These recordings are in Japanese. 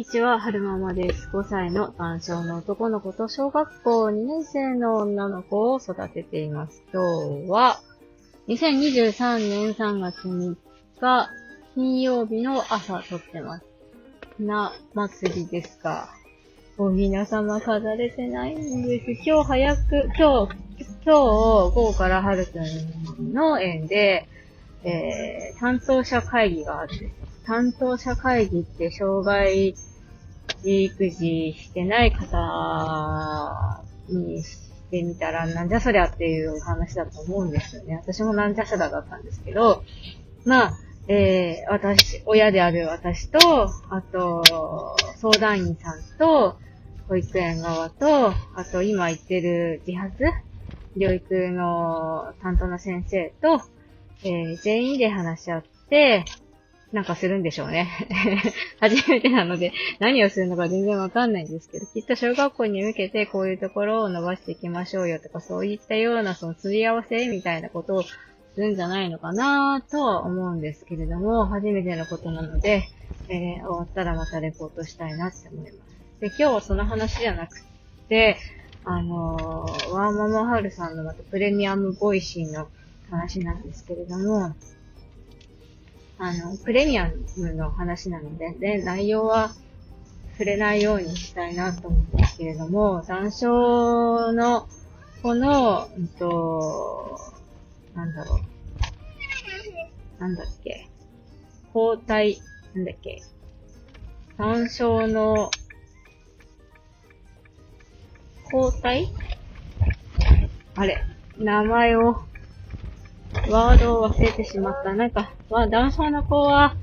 にちは、はるままです。5歳の男性の男の子と小学校2年生の女の子を育てています。今日は、2023年3月3日、金曜日の朝撮ってます。な、祭りですか。お皆様飾れてないんです。今日早く、今日、今日、午後からはるくんの園で、えー、担当者会議があって、担当者会議って障害育児してない方にしてみたら、なんじゃそりゃっていう話だと思うんですよね。私もなんじゃそりゃだったんですけど、まあ、えー、私、親である私と、あと、相談員さんと、保育園側と、あと今行ってる自発療育の担当の先生と、えー、全員で話し合って、なんかするんでしょうね。初めてなので、何をするのか全然わかんないんですけど、きっと小学校に向けてこういうところを伸ばしていきましょうよとか、そういったようなその釣り合わせみたいなことをするんじゃないのかなとは思うんですけれども、初めてのことなので、えー、終わったらまたレポートしたいなって思います。で、今日はその話じゃなくて、あのー、ワーママハルさんのまたプレミアムボイシーの話なんですけれども、あの、プレミアムの話なので、で、内容は触れないようにしたいなと思うんですけれども、残暑の、この、うんと、なんだろう。なんだっけ。抗体、なんだっけ。残暑の、抗体あれ、名前をワードを忘れてしまった。なんか、まあ、男性の子は、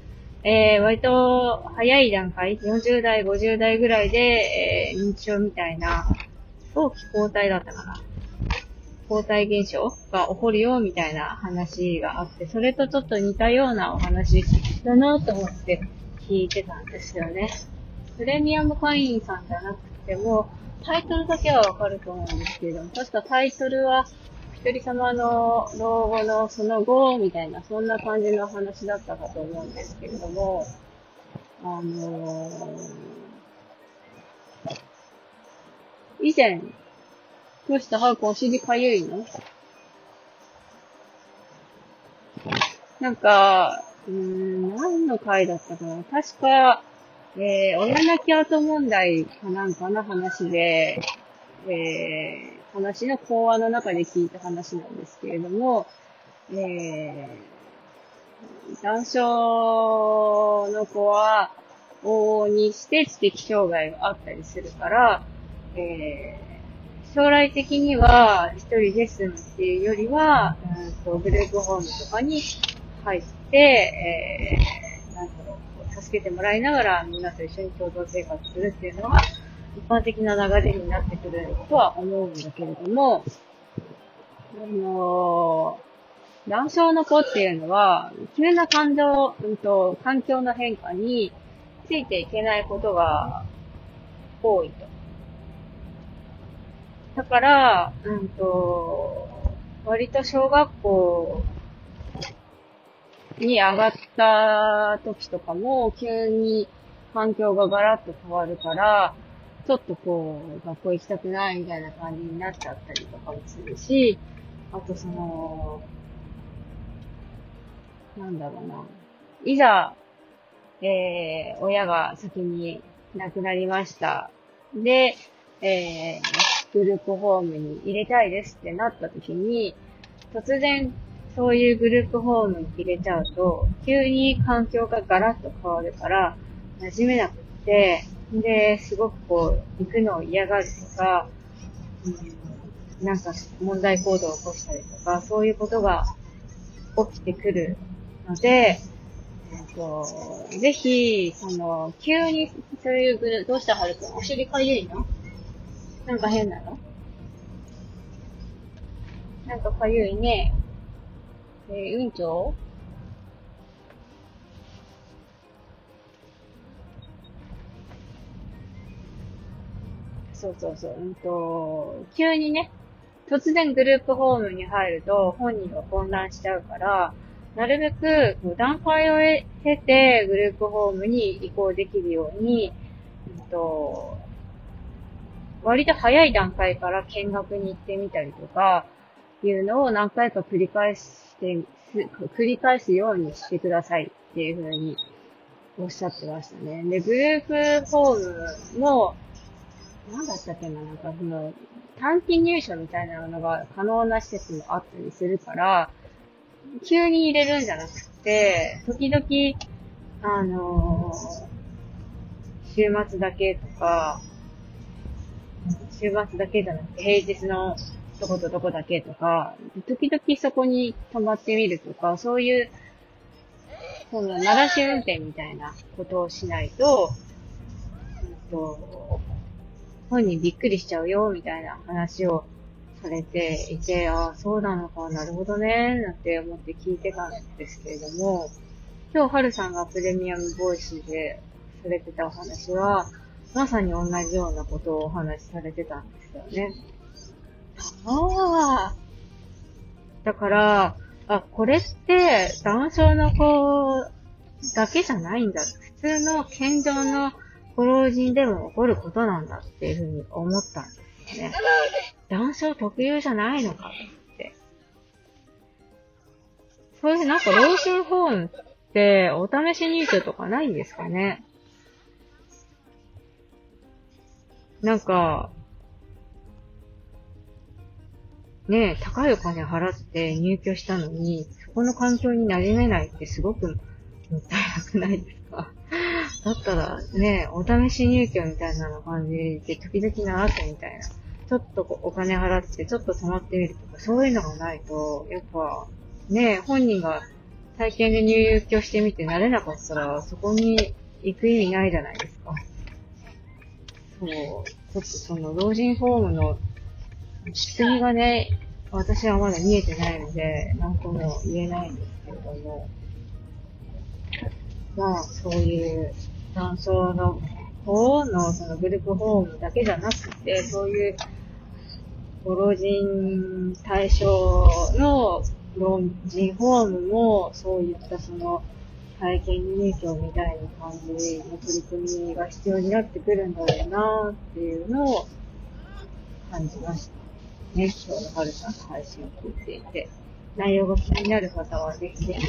えー、割と早い段階、40代、50代ぐらいで、えー、認知症みたいな、早期交代だったかな。交代現象が起こるよ、みたいな話があって、それとちょっと似たようなお話だなと思って聞いてたんですよね。プレミアム会員さんじゃなくても、タイトルだけはわかると思うんですけれども、確かタイトルは、人様の老後のその後、みたいな、そんな感じの話だったかと思うんですけれども、あのー、以前、どうした？ハークお尻かゆいの？なんか、うん、何の回だったかな。確か、えー、親泣き後問題かなんかの話で、えー、話の講話の中で聞いた話なんですけれども、えー、男症の子は、往々にして知的障害があったりするから、えー、将来的には一人で住むっていうよりは、うんとグループホームとかに入って、えー、なんだろう、助けてもらいながらみんなと一緒に共同生活するっていうのが、一般的な流れになってくるとは思うんだけれども、あのー、男性の子っていうのは、急な感情、うんと、環境の変化についていけないことが多いと。だから、うんと、割と小学校に上がった時とかも、急に環境がガラッと変わるから、ちょっとこう、学校行きたくないみたいな感じになっちゃったりとかもするし、あとその、なんだろうな。いざ、えー、親が先に亡くなりました。で、えー、グループホームに入れたいですってなった時に、突然、そういうグループホームに入れちゃうと、急に環境がガラッと変わるから、馴染めなくって、で、すごくこう、行くのを嫌がるとか、うん、なんか問題行動を起こしたりとか、そういうことが起きてくるので、えっと、ぜひ、その、急にそういうグルどうしたはるくんお尻かゆいの？なんか変なの？なんかかゆいね。えー、うんちょ？うそうそうそう、うんと、急にね、突然グループホームに入ると本人が混乱しちゃうから、なるべく段階を経てグループホームに移行できるように、うんと、割と早い段階から見学に行ってみたりとか、いうのを何回か繰り返して、繰り返すようにしてくださいっていうふうにおっしゃってましたね。で、グループホームも、なんだったっけな、なんかその、短期入所みたいなのが可能な施設もあったりするから、急に入れるんじゃなくて、時々、あのー、週末だけとか、週末だけじゃなくて、平日のどことどこだけとか、時々そこに泊まってみるとか、そういう、その、鳴らし運転みたいなことをしないと、うんと、本人びっくりしちゃうよ、みたいな話をされていて、ああ、そうなのか、なるほどね、なんて思って聞いてたんですけれども、今日、はるさんがプレミアムボイスでされてたお話は、まさに同じようなことをお話しされてたんですよね。ああ。だから、あ、これって、男性の子だけじゃないんだ。普通の健常のご老人でも起こることなんだっていうふうに思ったんですよね。男性特有じゃないのかって。そういうなんか老人ホームってお試し入居とかないんですかねなんか、ねえ、高いお金払って入居したのに、そこの環境に馴染めないってすごくもったいなくないですだったらね、お試し入居みたいなの感じで時々習ってみたいな。ちょっとお金払ってちょっと泊まってみるとか、そういうのがないと、やっぱ、ね、本人が体験で入居してみて慣れなかったら、そこに行く意味ないじゃないですか。そう、ちょっとその老人ホームの仕組みがね、私はまだ見えてないので、なんとも言えないんですけれども、まあ、そういう男性の方のそのグループホームだけじゃなくて、そういうご老人対象の老人ホームも、そういったその体験入居みたいな感じの取り組みが必要になってくるんだろうなっていうのを感じました。ね、今日のはるさんの配信を聞いていて、内容が気になる方はぜひぜひ、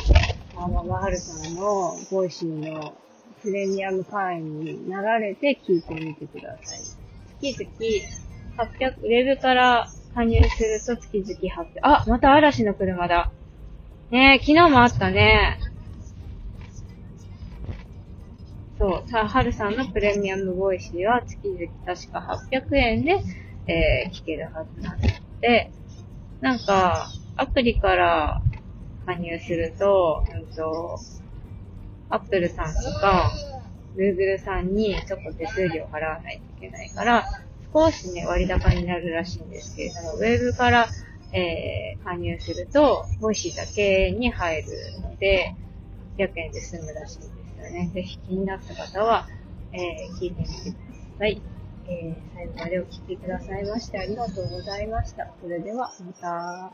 あの、はるさんのボイシーのプレミアム会員になられて聞いてみてください。月々800、ウェブから加入すると月々800、あ、また嵐の車だ。ねえ昨日もあったね。そう、さあ、はるさんのプレミアムボイシーは月々確か800円で、えー、聞けるはずなので、なんか、アプリから加入すると、うんと、アップルさんとか、Google さんにちょっと手数料払わないといけないから、少しね、割高になるらしいんですけれども、ウェブから、えー、加入すると、ボイシーだけに入るので、800円で済むらしいんですよね。ぜひ気になった方は、えー、聞いてみてください。えー、最後までお聴きくださいましてありがとうございました。それでは、また。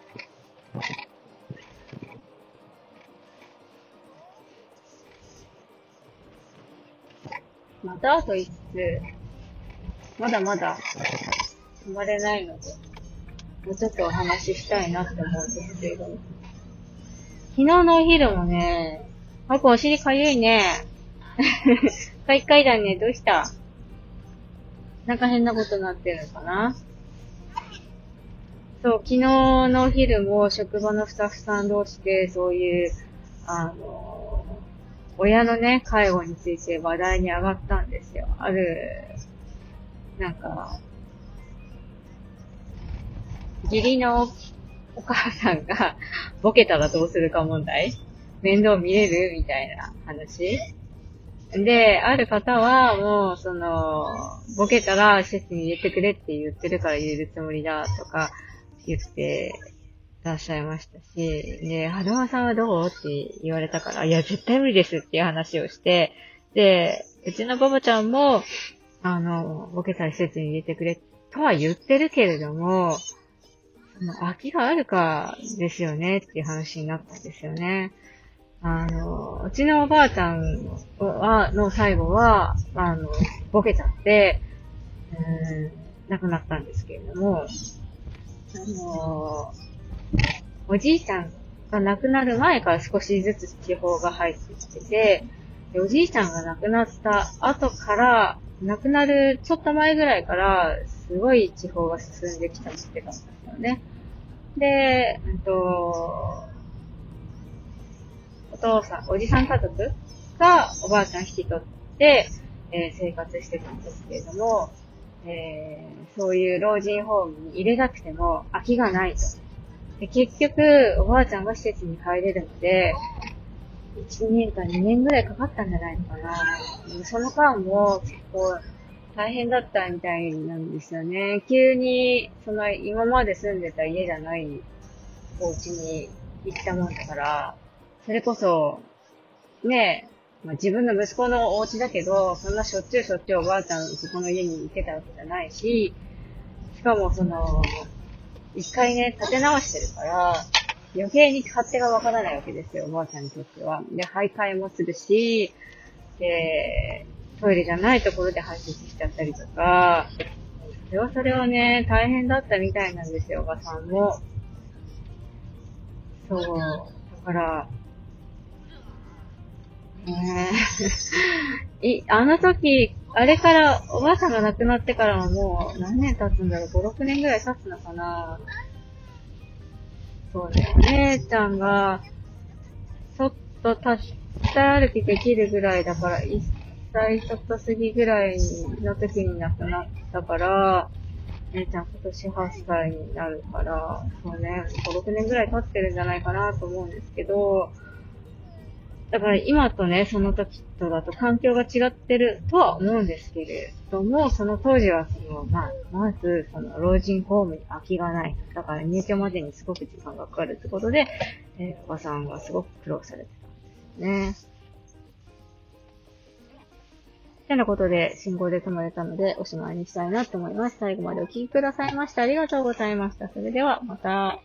またあと一つ、まだまだ。止まれないので、もうちょっとお話ししたいなって思うんですけれど。昨日のお昼もね、あこお尻かゆいね。回階段ね、どうした？なんか変なことになってるのかな？そう、昨日のお昼も職場のスタッフさん同士でそういう、あの、親のね、介護について話題に上がったんですよ。ある、なんか、義理のお母さんがボケたらどうするか問題？面倒見れる？みたいな話。で、ある方はもう、その、ボケたら施設に入れてくれって言ってるから入れるつもりだとか言ってらっしゃいましたし、で、はどまさんはどう？って言われたから、いや、絶対無理ですっていう話をして、で、うちのババちゃんも、あの、ボケたら施設に入れてくれとは言ってるけれども、その空きがあるかですよねっていう話になったんですよね。あの、うちのおばあちゃんは、の最後は、あの、ボケちゃって、うん、亡くなったんですけれども、あの、おじいちゃんが亡くなる前から少しずつ地方が入ってきてて、おじいちゃんが亡くなった後から、亡くなるちょっと前ぐらいから、すごい地方が進んできたってたんですよね。で、うんと、お父さん、おじさん家族がおばあちゃん引き取って、えー、生活してたんですけれども、えー、そういう老人ホームに入れなくても空きがないと。で結局、おばあちゃんが施設に帰れるので、1年か2年ぐらいかかったんじゃないのかな。その間も結構大変だったみたいなんですよね。急に、その今まで住んでた家じゃないお家に行ったもんだから、それこそ、ねえ、まあ、自分の息子のお家だけど、そんなしょっちゅうしょっちゅうおばあちゃんそこの家に行ってたわけじゃないし、しかもその、一回ね、立て直してるから、余計に勝手がわからないわけですよ、おばあちゃんにとっては。で、徘徊もするし、で、トイレじゃないところで排泄しちゃったりとか、それはそれはね、大変だったみたいなんですよ、おばさんも。そう。だから、ね え。い、あの時、あれから、おばあさんが亡くなってからはもう何年経つんだろう ?5、6年ぐらい経つのかな？そうね。姉ちゃんが、ちょっと立ち歩きできるぐらいだから、1歳ちょっと過ぎぐらいの時に亡くなったから、姉ちゃん今年8歳になるから、そうね、5、6年ぐらい経ってるんじゃないかなと思うんですけど、だから今とね、その時とだと環境が違ってるとは思うんですけれども、その当時はその、まあ、まず、その老人ホームに空きがない。だから入居までにすごく時間がかかるってことで、えー、おばさんがすごく苦労されてたんですね。てなことで、信号で止まれたので、おしまいにしたいなと思います。最後までお聴きくださいましてありがとうございました。それでは、また。